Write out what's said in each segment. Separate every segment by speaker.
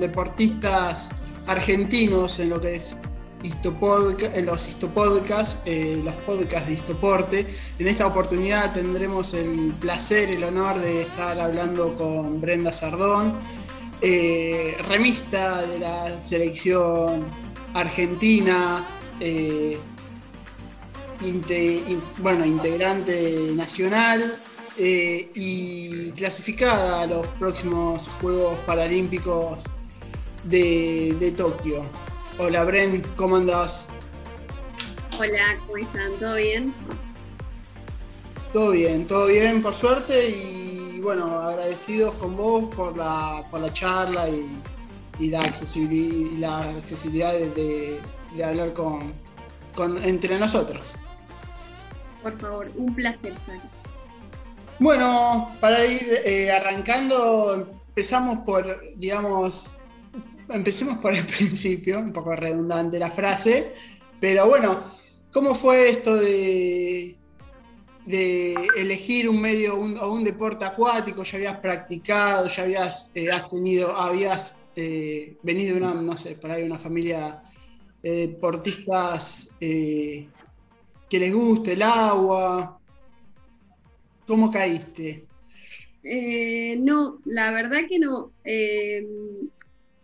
Speaker 1: deportistas argentinos en lo que es en los Histopodcasts, eh, los podcasts de Histoporte. En esta oportunidad tendremos el placer, el honor de estar hablando con Brenda Sardón, eh, remista de la selección argentina, eh, bueno, integrante nacional eh, y clasificada a los próximos Juegos Paralímpicos de, Tokio. Hola Bren, ¿cómo andás?
Speaker 2: Hola, ¿cómo están? ¿Todo bien?
Speaker 1: Todo bien, todo bien, por suerte, y bueno, agradecidos con vos por la, por la charla y, la accesibilidad, de, hablar con, entre nosotros.
Speaker 2: Por favor, un placer,
Speaker 1: Bueno, para ir eh, arrancando, empezamos por, digamos, empecemos por el principio, un poco redundante la frase, pero bueno, ¿cómo fue esto de, de elegir un medio o un, deporte acuático? ¿Ya habías practicado, ya habías eh, tenido, habías eh, venido de una, no sé, por ahí una familia de deportistas que les guste el agua? ¿Cómo caíste?
Speaker 2: Eh, no, la verdad que no. Eh,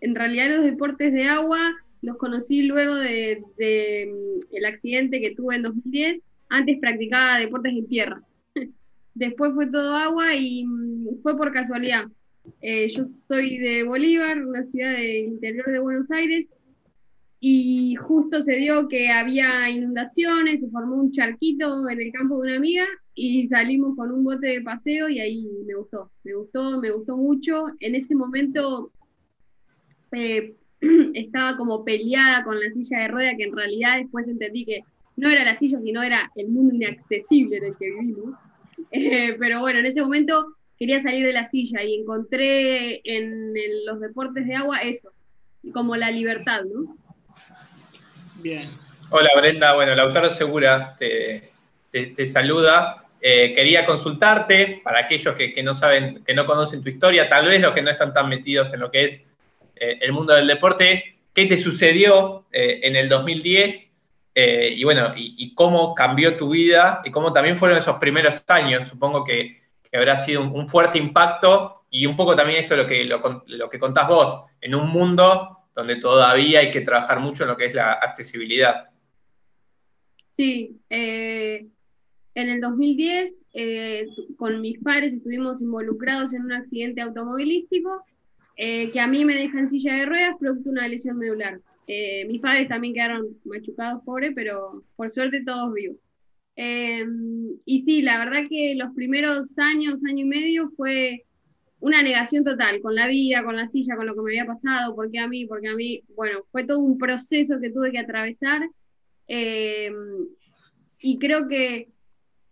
Speaker 2: en realidad los deportes de agua los conocí luego del de, mm, el accidente que tuve en 2010. Antes practicaba deportes en tierra. Después fue todo agua y mm, fue por casualidad. Eh, yo soy de Bolívar, una ciudad del interior de Buenos Aires, y justo se dio que había inundaciones, se formó un charquito en el campo de una amiga y salimos con un bote de paseo y ahí me gustó, me gustó, me gustó mucho. En ese momento eh, estaba como peleada con la silla de rueda, que en realidad después entendí que no era la silla, sino era el mundo inaccesible en el que vivimos. Eh, pero bueno, en ese momento quería salir de la silla y encontré en los deportes de agua eso, como la libertad, ¿no?
Speaker 3: Bien. Hola Brenda, bueno, Lautaro Segura te, saluda. Eh, quería consultarte para aquellos que, no saben, que no conocen tu historia, tal vez los que no están tan metidos en lo que es eh, el mundo del deporte, ¿qué te sucedió eh, en el 2010? y bueno, y, cómo cambió tu vida y cómo también fueron esos primeros años. Supongo que, habrá sido un, fuerte impacto y un poco también esto lo que, lo que contás vos, en un mundo donde todavía hay que trabajar mucho en lo que es la accesibilidad.
Speaker 2: Sí, eh, en el 2010 eh, con mis padres estuvimos involucrados en un accidente automovilístico eh, que a mí me deja en silla de ruedas producto de una lesión medular. mis padres también quedaron machucados, pobre, pero por suerte todos vivos. y sí, la verdad que los primeros años, año y medio, fue una negación total con la vida, con la silla, con lo que me había pasado, porque a mí, porque a mí, bueno, fue todo un proceso que tuve que atravesar. Eh, y creo que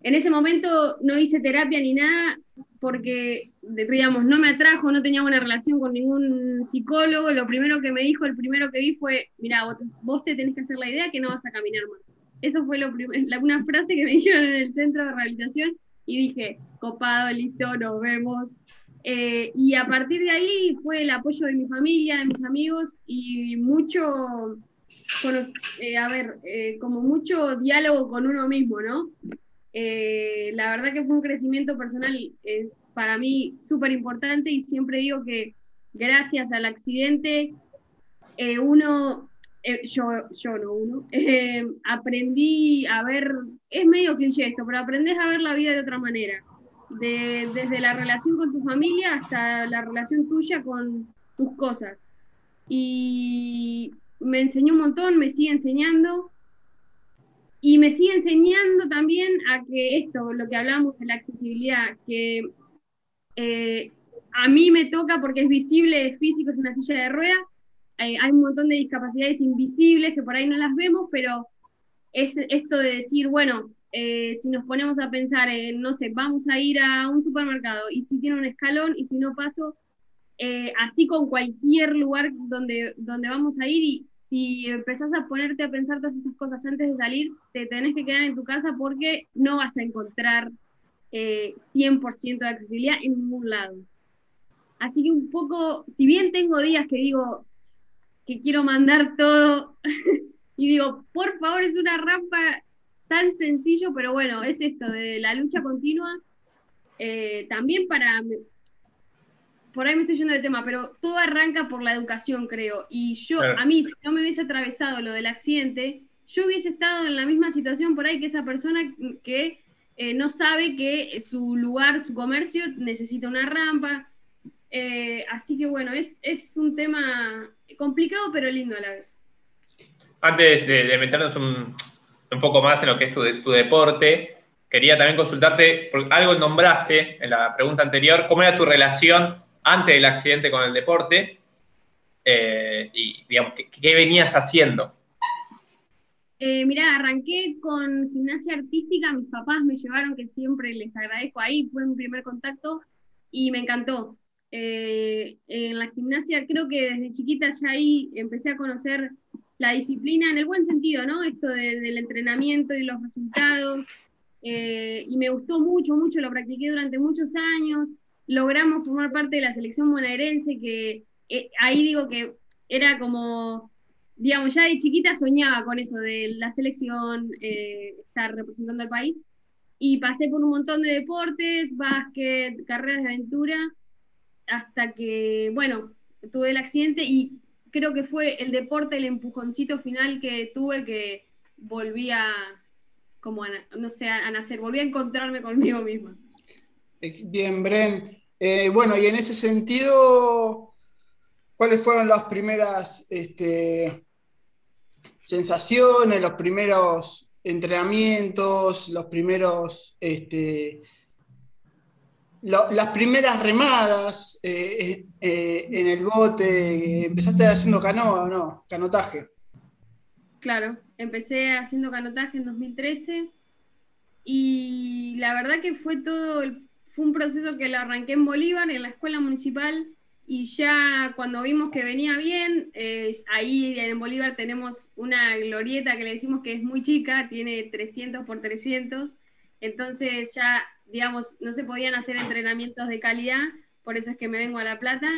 Speaker 2: en ese momento no hice terapia ni nada porque, digamos, no me atrajo, no tenía buena relación con ningún psicólogo. Lo primero que me dijo, el primero que vi fue, mira, vos, te tenés que hacer la idea que no vas a caminar más. Eso fue lo la, una frase que me dijeron en el centro de rehabilitación y dije, copado, listo, nos vemos. Eh, y a partir de ahí fue el apoyo de mi familia, de mis amigos y mucho, eh, a ver, eh, como mucho diálogo con uno mismo, ¿no? La verdad que fue un crecimiento personal, es para mí súper importante y siempre digo que gracias al accidente uno, yo, yo no uno, aprendí a ver, es medio cliché esto, pero aprendes a ver la vida de otra manera desde la relación con tu familia hasta la relación tuya con tus cosas. Y me enseñó un montón, me sigue enseñando. Y me sigue enseñando también a que esto, lo que hablamos de la accesibilidad, que eh, a mí me toca porque es visible, es físico, es una silla de ruedas. Eh, hay un montón de discapacidades invisibles que por ahí no las vemos, pero es esto de decir, bueno, eh, si nos ponemos a pensar en, no sé, vamos a ir a un supermercado y si tiene un escalón y si no paso, eh, así con cualquier lugar donde, donde vamos a ir y si empezás a ponerte a pensar todas estas cosas antes de salir, te tenés que quedar en tu casa porque no vas a encontrar 100% de accesibilidad en ningún lado. Así que un poco, si bien tengo días que digo que quiero mandar todo y digo, por favor, es una rampa tan sencillo, pero bueno, es esto de la lucha continua. Eh, también para, por ahí me estoy yendo de tema, pero todo arranca por la educación, creo. Y yo, a mí, si no me hubiese atravesado lo del accidente, yo hubiese estado en la misma situación por ahí que esa persona que eh, no sabe que su lugar, su comercio necesita una rampa. Eh, así que bueno, es, es un tema complicado pero lindo a la vez.
Speaker 3: Antes de, meternos un, poco más en lo que es tu, tu, deporte, quería también consultarte, porque algo nombraste en la pregunta anterior, ¿cómo era tu relación antes del accidente con el deporte? Eh, y digamos, ¿qué, venías haciendo?
Speaker 2: Eh, mirá, arranqué con gimnasia artística, mis papás me llevaron, que siempre les agradezco ahí, fue mi primer contacto y me encantó. Eh, en la gimnasia creo que desde chiquita ya ahí empecé a conocer la disciplina en el buen sentido, ¿no? Esto del entrenamiento y los resultados. Eh, y me gustó mucho, mucho, lo practiqué durante muchos años. Logramos formar parte de la selección bonaerense, que eh, ahí digo que era como, digamos, ya de chiquita soñaba con eso de la selección, estar representando al país. Y pasé por un montón de deportes, básquet, carreras de aventura hasta que, bueno, tuve el accidente y creo que fue el deporte, el empujoncito final que tuve que volví a, como no sé, a nacer, volví a encontrarme conmigo misma.
Speaker 1: Bien, Bren. Eh, bueno, y en ese sentido, ¿cuáles fueron las primeras este, sensaciones, los primeros entrenamientos, los primeros este, las primeras remadas eh, eh, en el bote, ¿empezaste haciendo canoa o no? Canotaje.
Speaker 2: Claro, empecé haciendo canotaje en 2013 y la verdad que fue todo, fue un proceso que lo arranqué en Bolívar, en la escuela municipal, y ya cuando vimos que venía bien, eh, ahí en Bolívar tenemos una glorieta que le decimos que es muy chica, tiene 300 por 300, entonces ya digamos, no se podían hacer entrenamientos de calidad, por eso es que me vengo a La Plata.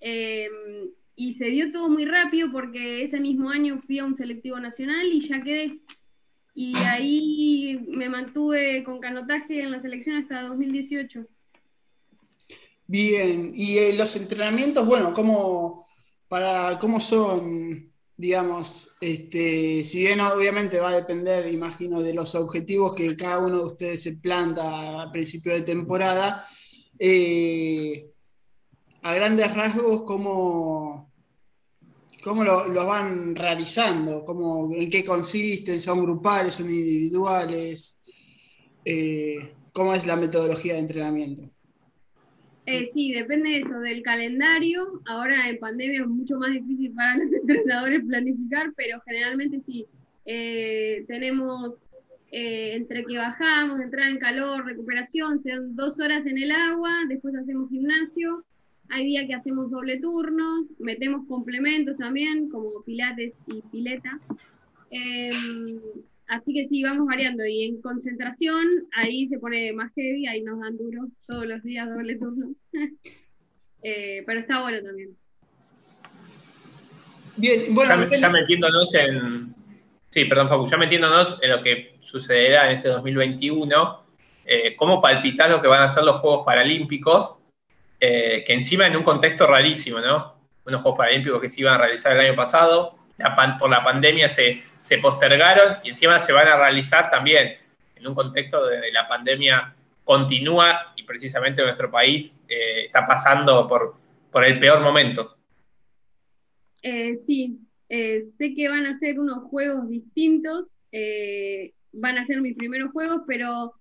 Speaker 2: Em, y se dio todo muy rápido porque ese mismo año fui a un selectivo nacional y ya quedé. Y ahí me mantuve con canotaje en la selección hasta 2018.
Speaker 1: Bien, y eh, los entrenamientos, bueno, ¿cómo, para, ¿cómo son digamos, este, si bien obviamente va a depender, imagino, de los objetivos que cada uno de ustedes se planta a principio de temporada, eh, a grandes rasgos, ¿cómo, cómo lo, van realizando? ¿Cómo, ¿En qué consisten? ¿Son grupales? ¿Son individuales? Eh, ¿Cómo es la metodología de entrenamiento?
Speaker 2: Eh, sí, depende de eso, del calendario. Ahora en pandemia es mucho más difícil para los entrenadores planificar, pero generalmente sí. Eh, tenemos entre que bajamos, entrada en calor, recuperación, sean dos horas en el agua, después hacemos gimnasio. Hay días que hacemos doble turnos, metemos complementos también, como pilates y pileta. Em, Así que sí, vamos variando. Y en concentración, ahí se pone más heavy, ahí nos dan duro todos los días, doble turno. Eh, pero está bueno también.
Speaker 3: Bien, bueno. Ya, metiéndonos en. Sí, perdón, Facu, ya metiéndonos en lo que sucederá en este 2021, eh, ¿cómo palpitar lo que van a ser los Juegos Paralímpicos? Eh, que encima en un contexto rarísimo, ¿no? Unos Juegos Paralímpicos que se iban a realizar el año pasado, por la pandemia se se postergaron y encima se van a realizar también en un contexto de la pandemia continúa y precisamente nuestro país eh, está pasando por, por, el peor momento.
Speaker 2: Eh, sí, sé que van a ser unos juegos distintos, van a ser mis primeros juegos, pero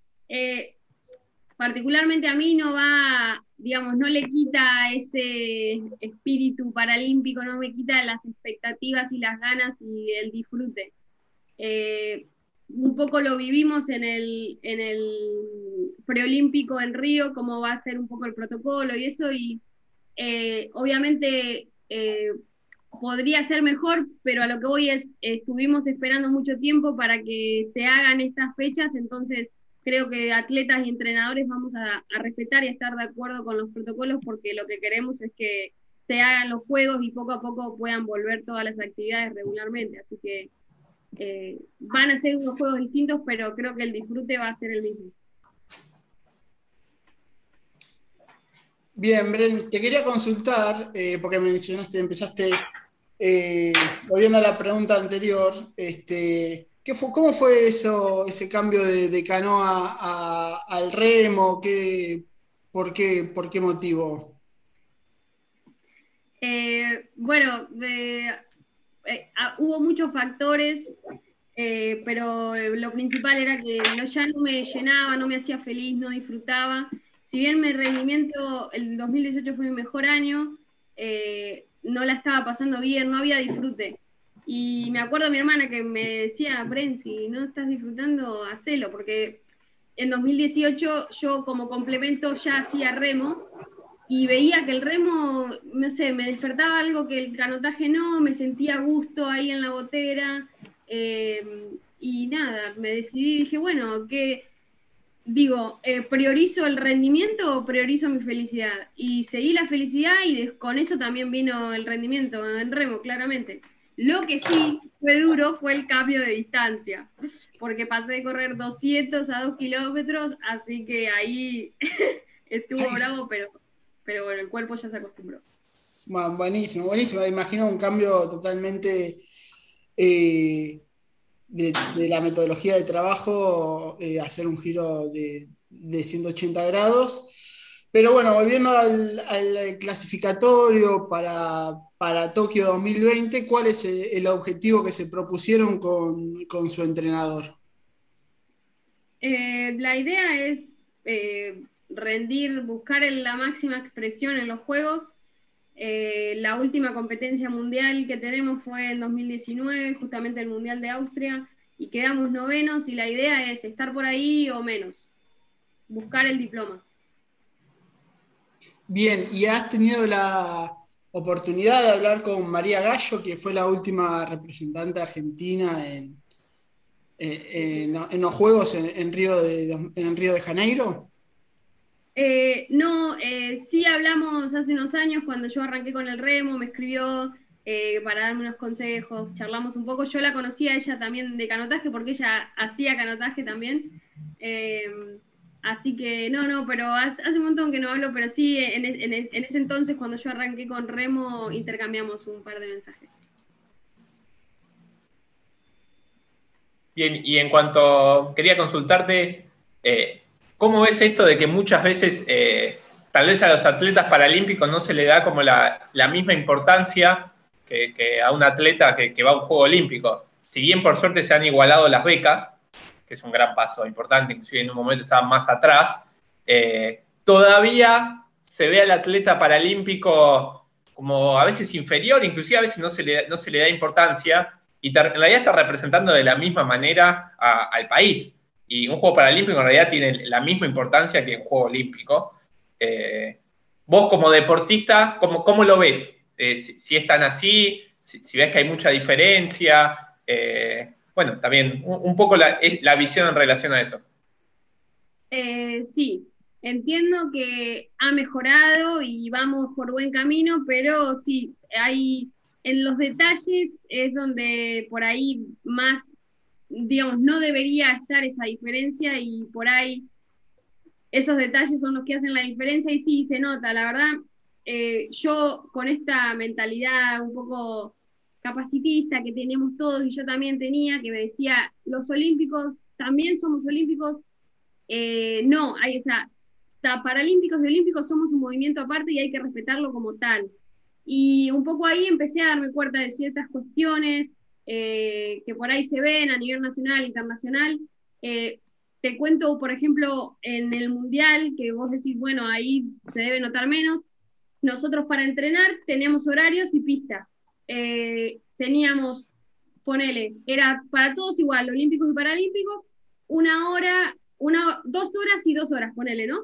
Speaker 2: particularmente a mí no va, digamos, no le quita ese espíritu paralímpico, no me quita las expectativas y las ganas y el disfrute. Eh, un poco lo vivimos en el, en el preolímpico en Río, cómo va a ser un poco el protocolo y eso, y eh, obviamente eh, podría ser mejor, pero a lo que voy es, estuvimos esperando mucho tiempo para que se hagan estas fechas, entonces creo que atletas y entrenadores vamos a, respetar y a estar de acuerdo con los protocolos porque lo que queremos es que se hagan los juegos y poco a poco puedan volver todas las actividades regularmente. Así que eh, van a ser unos juegos distintos, pero creo que el disfrute va a ser el mismo.
Speaker 1: Bien, Bren, te quería consultar, eh, porque mencionaste, empezaste, eh, volviendo a la pregunta anterior, este, ¿qué fue, ¿cómo fue eso, ese cambio de, canoa al remo? ¿Qué, por, qué, ¿Por qué motivo?
Speaker 2: Eh, bueno, ah, hubo muchos factores, pero lo principal era que ya no me llenaba, no me hacía feliz, no disfrutaba si bien mi rendimiento, el 2018 fue mi mejor año, eh, no la estaba pasando bien, no había disfrute. Y me acuerdo de mi hermana que me decía, Bren, si no estás disfrutando, hacelo, porque en 2018 yo como complemento ya hacía remo y veía que el remo, no sé, me despertaba algo que el canotaje no, me sentía gusto ahí en la botera. Eh, y nada, me decidí, dije, bueno, que digo, eh, ¿priorizo el rendimiento o priorizo mi felicidad? Y seguí la felicidad y con eso también vino el rendimiento en remo, claramente. Lo que sí fue duro fue el cambio de distancia, porque pasé de correr 200 a 2 kilómetros, así que ahí estuvo bravo, pero, pero bueno, el cuerpo ya se acostumbró.
Speaker 1: buenísimo, buenísimo. Imagino un cambio totalmente eh, de, la metodología de trabajo eh, hacer un giro de, 180 grados. Pero bueno, volviendo al, clasificatorio para, para, Tokio 2020, ¿cuál es el objetivo que se propusieron con, su entrenador?
Speaker 2: Eh, la idea es eh, rendir, buscar la máxima expresión en los Juegos. la última competencia mundial que tenemos fue en 2019, justamente el Mundial de Austria, y quedamos novenos y la idea es estar por ahí o menos, buscar el diploma.
Speaker 1: Bien, ¿y has tenido la oportunidad de hablar con María Gallo, que fue la última representante argentina en, los Juegos en, Río, de, en Río de Janeiro?
Speaker 2: Eh, no, eh, sí hablamos hace unos años cuando yo arranqué con el remo, me escribió eh, para darme unos consejos, charlamos un poco. Yo la conocía ella también de canotaje porque ella hacía canotaje también. Eh, así que no, no, pero hace, un montón que no hablo, pero sí, en, ese entonces cuando yo arranqué con Remo intercambiamos un par de mensajes.
Speaker 3: Bien, y en cuanto quería consultarte, eh, ¿cómo ves esto de que muchas veces tal vez a los atletas paralímpicos no se le da como la misma importancia que, a un atleta que, va a un juego olímpico. Si bien por suerte se han igualado las becas, que es un gran paso importante, inclusive en un momento estaban más atrás, eh, todavía se ve al atleta paralímpico como a veces inferior, inclusive a veces no se le, no se le da importancia, y en realidad está representando de la misma manera al país. Y un juego paralímpico en realidad tiene la misma importancia que un juego olímpico. Eh, vos como deportista, ¿cómo, ¿cómo, lo ves? Eh, si, están así, si, ves que hay mucha diferencia. Bueno, también un, poco la, la, visión en relación a eso.
Speaker 2: Eh, sí, entiendo que ha mejorado y vamos por buen camino, pero sí, hay en los detalles es donde por ahí más, digamos, no debería estar esa diferencia y por ahí esos detalles son los que hacen la diferencia y sí, se nota, la verdad, eh, yo con esta mentalidad un poco capacitista que tenemos todos y yo también tenía, que me decía, los olímpicos también somos olímpicos, eh, no, hay, o sea, paralímpicos y olímpicos somos un movimiento aparte y hay que respetarlo como tal. Y un poco ahí empecé a darme cuenta de ciertas cuestiones eh, que por ahí se ven a nivel nacional, internacional. te cuento, por ejemplo, en el Mundial, que vos decís, bueno, ahí se debe notar menos, nosotros para entrenar teníamos horarios y pistas. Eh, teníamos, ponele, era para todos igual, olímpicos y paralímpicos, una hora, una, dos horas y dos horas, ponele, ¿no?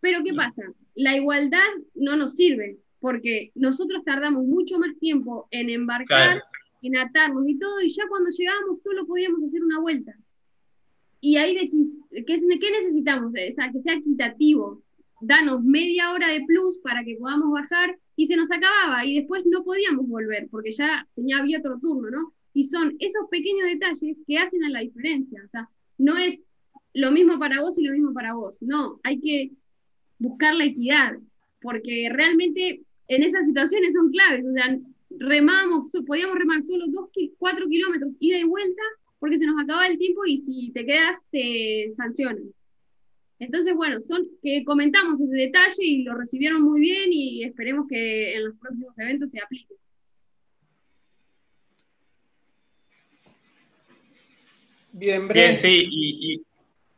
Speaker 2: Pero ¿qué pasa? La igualdad no nos sirve, porque nosotros tardamos mucho más tiempo en embarcar, en atarnos y todo, y ya cuando llegábamos solo podíamos hacer una vuelta. y ahí decís, ¿qué, ¿qué necesitamos? O sea, que sea equitativo. Danos media hora de plus para que podamos bajar y se nos acababa y después no podíamos volver porque ya tenía, había otro turno, ¿no? Y son esos pequeños detalles que hacen la diferencia. O sea, no es lo mismo para vos y lo mismo para vos. No, hay que buscar la equidad, porque realmente en esas situaciones son claves. O sea, remamos, podíamos remar solo dos, cuatro kilómetros ida y vuelta, porque se nos acaba el tiempo y si te quedas te sancionan. Entonces, bueno, son que comentamos ese detalle y lo recibieron muy bien y esperemos que en los próximos eventos se aplique.
Speaker 3: Bien, Bien, sí,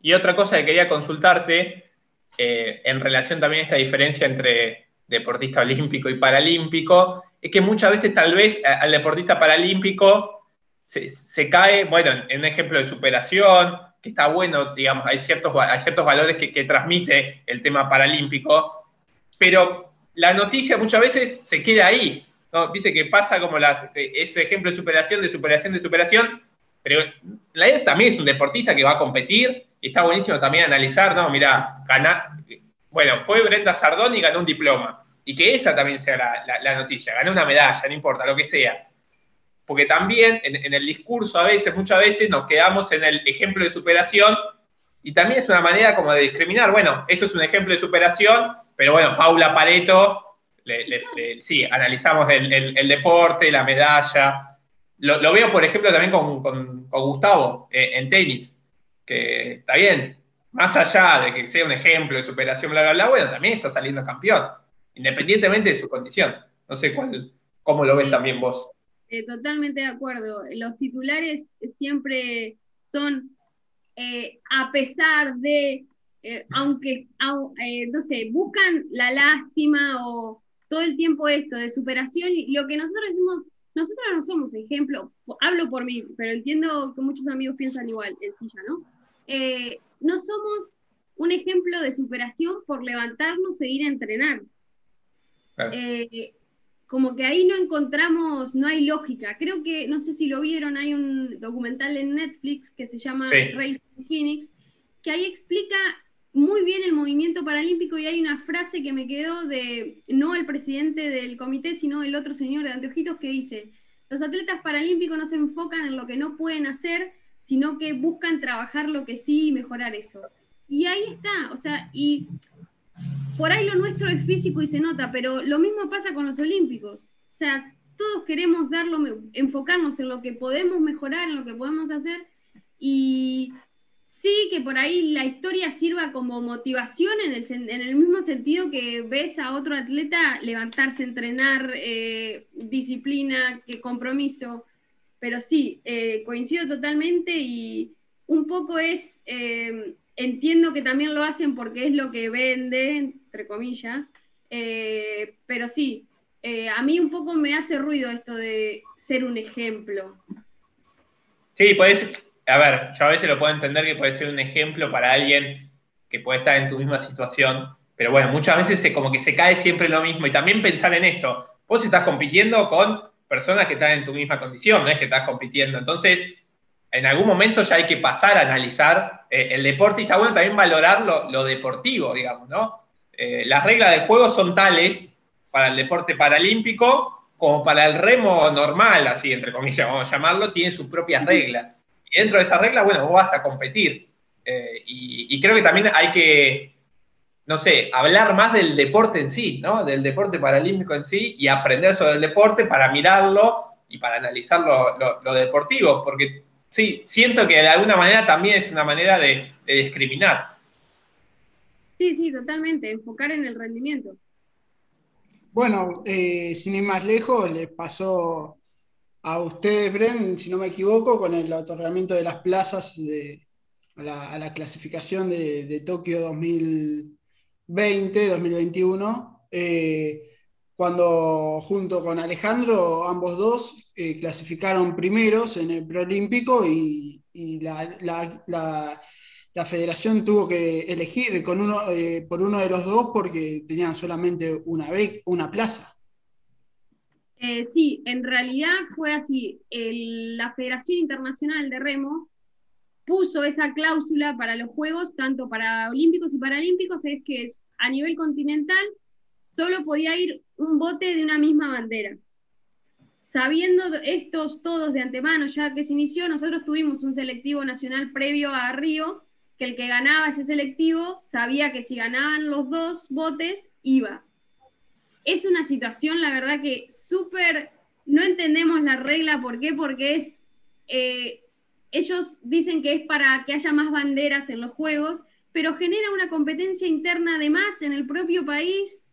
Speaker 3: y, otra cosa que quería consultarte, eh, en relación también a esta diferencia entre deportista olímpico y paralímpico, es que muchas veces tal vez al deportista paralímpico se, cae, bueno, en un ejemplo de superación, está bueno, digamos, hay ciertos, hay ciertos valores que, transmite el tema paralímpico, pero la noticia muchas veces se queda ahí, ¿no? Viste que pasa como las, ese ejemplo de superación, de superación, de superación, pero la idea también es un deportista que va a competir y está buenísimo también analizar, no, mira, gana, bueno, fue Brenda Sardón y ganó un diploma. Y que esa también sea la, noticia, ganó una medalla, no importa, lo que sea. Porque también en, el discurso a veces, muchas veces nos quedamos en el ejemplo de superación y también es una manera como de discriminar. Bueno, esto es un ejemplo de superación, pero bueno, Paula Pareto, sí, analizamos el deporte, la medalla, lo, veo, por ejemplo, también con, Gustavo eh, en tenis, que está bien, más allá de que sea un ejemplo de superación, bla, bla, bla, bueno, también está saliendo campeón, independientemente de su condición. No sé cuál, cómo lo ves también vos.
Speaker 2: Eh, totalmente de acuerdo. Los titulares siempre son, eh, a pesar de, aunque, no sé, buscan la lástima o todo el tiempo esto de superación, y lo que nosotros decimos nosotros no somos ejemplo, hablo por mí, pero entiendo que muchos amigos piensan igual en silla, ¿no? Eh, no somos un ejemplo de superación por levantarnos e ir a entrenar. Eh, como que ahí no encontramos, no hay lógica. Creo que, no sé si lo vieron, hay un documental en Netflix que se llama Racing Phoenix, que ahí explica muy bien el movimiento paralímpico y hay una frase que me quedó de no el presidente del comité, sino el otro señor de anteojitos que dice, los atletas paralímpicos no se enfocan en lo que no pueden hacer, sino que buscan trabajar lo que sí y mejorar eso. Y ahí está, o sea, y por ahí lo nuestro es físico y se nota, pero lo mismo pasa con los olímpicos. O sea, todos queremos darlo, enfocarnos en lo que podemos mejorar, en lo que podemos hacer, y Sí, que por ahí la historia sirva como motivación en el, mismo sentido que ves a otro atleta levantarse, entrenar, eh, disciplina, que compromiso. Pero sí, eh, coincido totalmente y un poco es, eh, entiendo que también lo hacen porque es lo que vende, entre comillas, pero sí, a mí un poco me hace ruido esto de ser un ejemplo.
Speaker 3: Sí, pues a ver, yo a veces lo puedo entender que puede ser un ejemplo para alguien que puede estar en tu misma situación, pero bueno, muchas veces como que se cae siempre lo mismo y también pensar en esto, vos estás compitiendo con personas que están en tu misma condición, no es que estás compitiendo, entonces en algún momento ya hay que pasar a analizar eh, el deporte y está bueno también valorar lo, deportivo, digamos, ¿no? Eh, las reglas del juego son tales para el deporte paralímpico como para el remo normal, así entre comillas, vamos a llamarlo, tiene sus propias reglas. Y dentro de esa regla, bueno, vos vas a competir. Eh, y, creo que también hay que, no sé, hablar más del deporte en sí, ¿no? Del deporte paralímpico en sí y aprender sobre el deporte para mirarlo y para analizar lo, deportivo, porque sí, siento que de alguna manera también es una manera de, discriminar.
Speaker 2: Sí, sí, totalmente, enfocar en el rendimiento.
Speaker 1: Bueno, eh, sin ir más lejos, le pasó a ustedes, Bren, si no me equivoco, con el otorgamiento de las plazas de, a, la, clasificación de, Tokio 2020, 2021, eh, cuando junto con Alejandro, ambos dos eh, clasificaron primeros en el preolímpico y, y la, federación tuvo que elegir con uno, eh, por uno de los dos porque tenían solamente una, una plaza.
Speaker 2: Eh, sí, en realidad fue así. la Federación Internacional de Remo puso esa cláusula para los Juegos, tanto para Olímpicos y Paralímpicos, es que a nivel continental solo podía ir un bote de una misma bandera. Sabiendo estos todos de antemano, ya que se inició, nosotros tuvimos un selectivo nacional previo a Río, que el que ganaba ese selectivo sabía que si ganaban los dos botes, iba. Es una situación, la verdad que súper, no entendemos la regla, ¿por qué? Porque es, eh, ellos dicen que es para que haya más banderas en los juegos, pero genera una competencia interna de más en el propio país.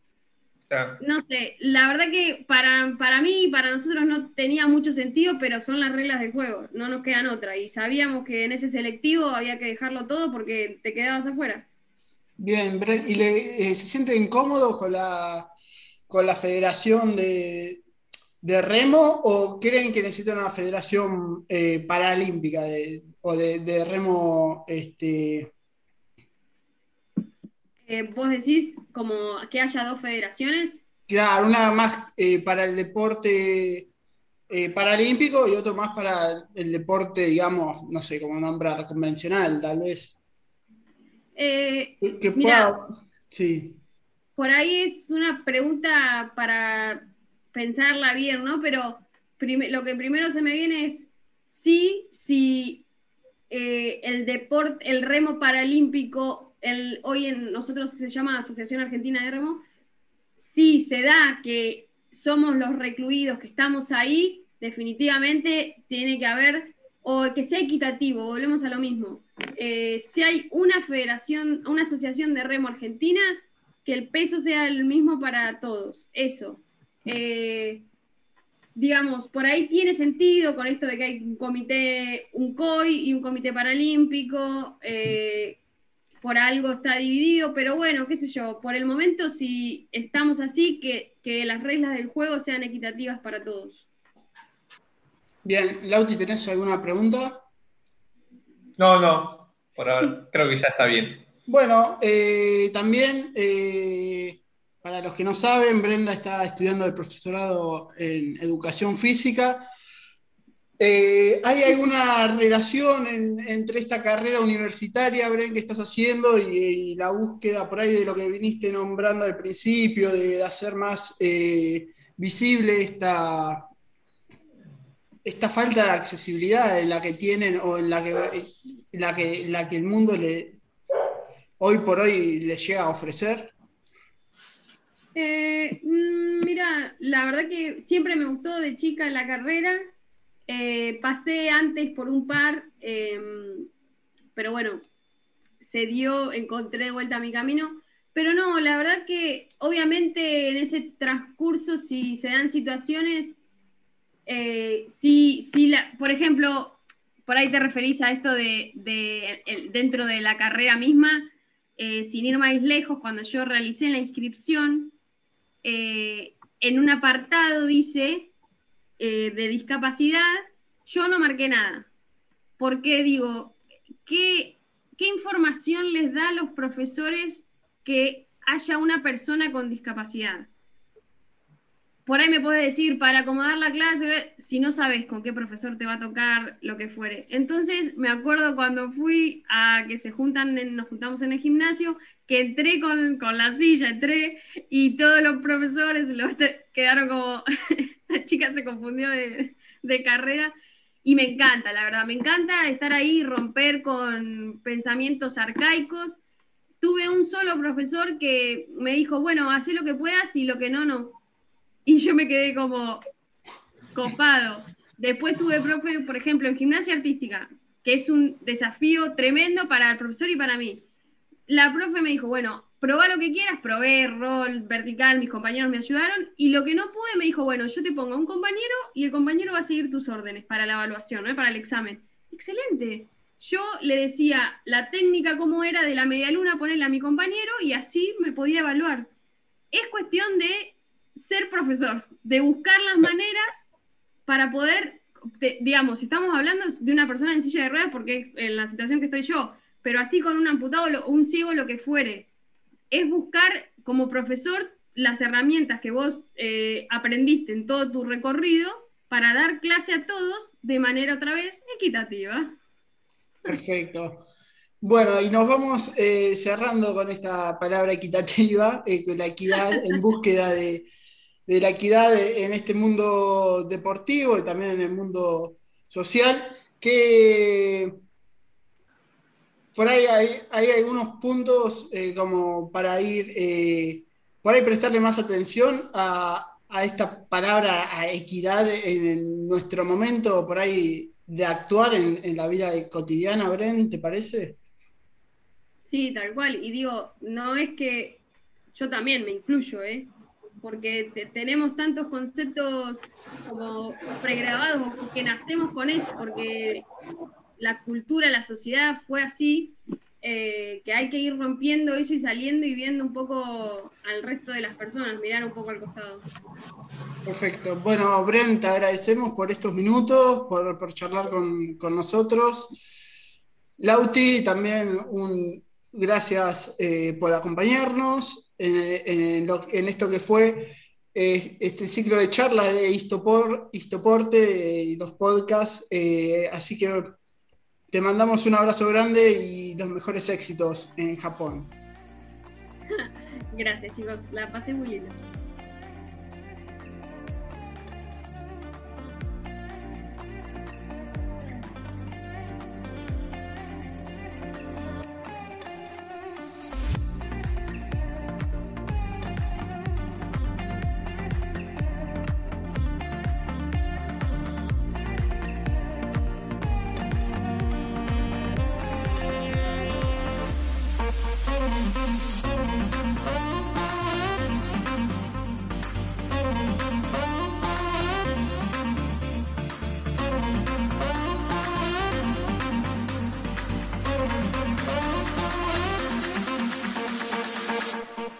Speaker 2: No sé, la verdad que para, para mí y para nosotros no tenía mucho sentido, pero son las reglas del juego, no nos quedan otra. Y sabíamos que en ese selectivo había que dejarlo todo porque te quedabas afuera.
Speaker 1: Bien, ¿y le, eh, se siente incómodo con la, con la federación de, de remo o creen que necesitan una federación eh, paralímpica o de, remo este...
Speaker 2: Eh, vos decís como que haya dos federaciones.
Speaker 1: Claro una más eh, para el deporte paralímpico y otro más para el deporte digamos no sé cómo nombrar convencional tal vez.
Speaker 2: Que sí. Por ahí es una pregunta para pensarla bien, ¿no? Pero lo que primero se me viene es sí, si eh, el deporte, el remo paralímpico, hoy en nosotros se llama Asociación Argentina de Remo, si se da que somos los recluidos que estamos ahí, definitivamente tiene que haber, o que sea equitativo, volvemos a lo mismo. Eh, si hay una federación, una asociación de remo argentina, que el peso sea el mismo para todos, eso. Eh, digamos, por ahí tiene sentido con esto de que hay un comité, un COI y un comité paralímpico, eh, por algo está dividido, pero bueno, qué sé yo, por el momento si estamos así, que, las reglas del juego sean equitativas para todos.
Speaker 1: Bien, Lauti, ¿tenés alguna pregunta?
Speaker 3: No, no, por ahora creo que ya está bien.
Speaker 1: Bueno, eh, también para los que no saben, Brenda está estudiando el profesorado en educación física. Eh, ¿Hay alguna relación entre esta carrera universitaria, Brenda, que estás haciendo y, la búsqueda por ahí de lo que viniste nombrando al principio, de, hacer más eh, visible esta, esta falta de accesibilidad en la que tienen o en la que, la que, la que el mundo le, hoy por hoy le llega a ofrecer?
Speaker 2: Eh, mm, mira, la verdad que siempre me gustó de chica la carrera. Eh, pasé antes por un par, em, pero bueno, se dio, encontré de vuelta mi camino. Pero no, la verdad que obviamente en ese transcurso, si se dan situaciones, eh, si, si la, por ejemplo, por ahí te referís a esto de, dentro de la carrera misma, sin ir más lejos, cuando yo realicé la inscripción, eh, en un apartado dice eh, de discapacidad, yo no marqué nada. Porque digo, ¿qué, ¿qué información les da a los profesores que haya una persona con discapacidad? por ahí me puedes decir, para acomodar la clase, si no sabes con qué profesor te va a tocar, lo que fuere. Entonces, me acuerdo cuando fui a que se juntan, nos juntamos en el gimnasio, que entré con, la silla, entré, y todos los profesores quedaron como, la chica se confundió de, carrera, y me encanta, la verdad, me encanta estar ahí, romper con pensamientos arcaicos. Tuve un solo profesor que me dijo, bueno, haz lo que puedas y lo que no, no y yo me quedé como copado. Después tuve profe, por ejemplo, en gimnasia artística, que es un desafío tremendo para el profesor y para mí. La profe me dijo, bueno, probá lo que quieras, probé rol, vertical, mis compañeros me ayudaron, y lo que no pude me dijo, bueno, yo te pongo a un compañero y el compañero va a seguir tus órdenes para la evaluación, ¿no? para el examen. Excelente. Yo le decía la técnica cómo era de la media luna, ponerla a mi compañero y así me podía evaluar. Es cuestión de ser profesor, de buscar las maneras para poder, digamos, si estamos hablando de una persona en silla de ruedas, porque es en la situación que estoy yo, pero así con un amputado o un ciego, lo que fuere, es buscar como profesor las herramientas que vos eh, aprendiste en todo tu recorrido para dar clase a todos de manera otra vez equitativa.
Speaker 1: Perfecto. Bueno, y nos vamos eh, cerrando con esta palabra equitativa, eh, con la equidad, en búsqueda de, la equidad en este mundo deportivo y también en el mundo social, que por ahí hay, algunos puntos eh, como para ir, por ahí prestarle más atención a, esta palabra, a equidad en, nuestro momento, por ahí de actuar en, la vida cotidiana, Bren, ¿te parece?
Speaker 2: Sí, tal cual. Y digo, no es que yo también me incluyo, ¿eh? porque tenemos tantos conceptos como pregrabados que nacemos con eso, porque la cultura, la sociedad fue así, eh, que hay que ir rompiendo eso y saliendo y viendo un poco al resto de las personas, mirar un poco al costado.
Speaker 1: Perfecto. Bueno, Brent, te agradecemos por estos minutos, por, por charlar con, con nosotros. Lauti, también un, gracias eh, por acompañarnos en, esto que fue eh, este ciclo de charlas de Histopor, Histoporte y los podcasts. Así que te mandamos un abrazo grande y los mejores éxitos en Japón.
Speaker 2: Gracias chicos, la pasé muy linda.